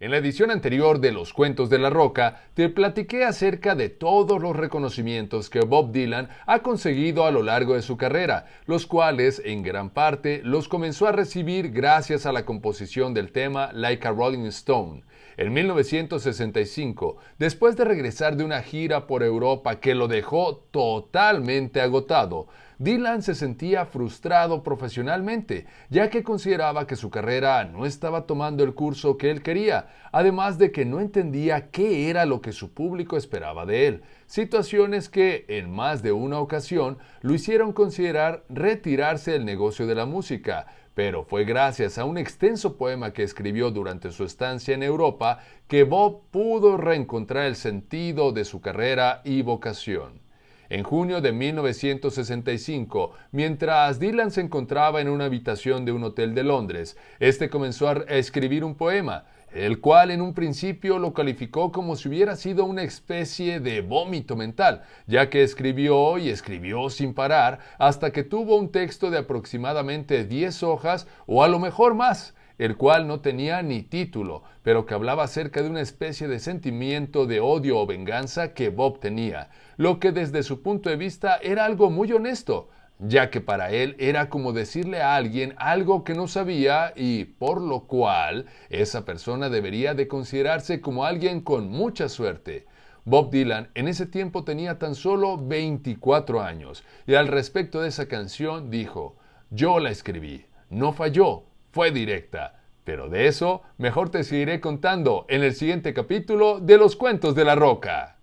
En la edición anterior de Los Cuentos de la Roca, te platiqué acerca de todos los reconocimientos que Bob Dylan ha conseguido a lo largo de su carrera, los cuales, en gran parte, los comenzó a recibir gracias a la composición del tema Like a Rolling Stone. En 1965, después de regresar de una gira por Europa que lo dejó totalmente agotado, Dylan se sentía frustrado profesionalmente, ya que consideraba que su carrera no estaba tomando el curso que él quería, además de que no entendía qué era lo que su público esperaba de él, situaciones que en más de una ocasión lo hicieron considerar retirarse del negocio de la música, pero fue gracias a un extenso poema que escribió durante su estancia en Europa que Bob pudo reencontrar el sentido de su carrera y vocación. En junio de 1965, mientras Dylan se encontraba en una habitación de un hotel de Londres, este comenzó a escribir un poema, el cual en un principio lo calificó como si hubiera sido una especie de vómito mental, ya que escribió y escribió sin parar hasta que tuvo un texto de aproximadamente 10 hojas o a lo mejor más, el cual no tenía ni título, pero que hablaba acerca de una especie de sentimiento de odio o venganza que Bob tenía, lo que desde su punto de vista era algo muy honesto, ya que para él era como decirle a alguien algo que no sabía y por lo cual esa persona debería de considerarse como alguien con mucha suerte. Bob Dylan en ese tiempo tenía tan solo 24 años y al respecto de esa canción dijo, yo la escribí, no falló, fue directa. Pero de eso mejor te seguiré contando en el siguiente capítulo de Los Cuentos de la Roca.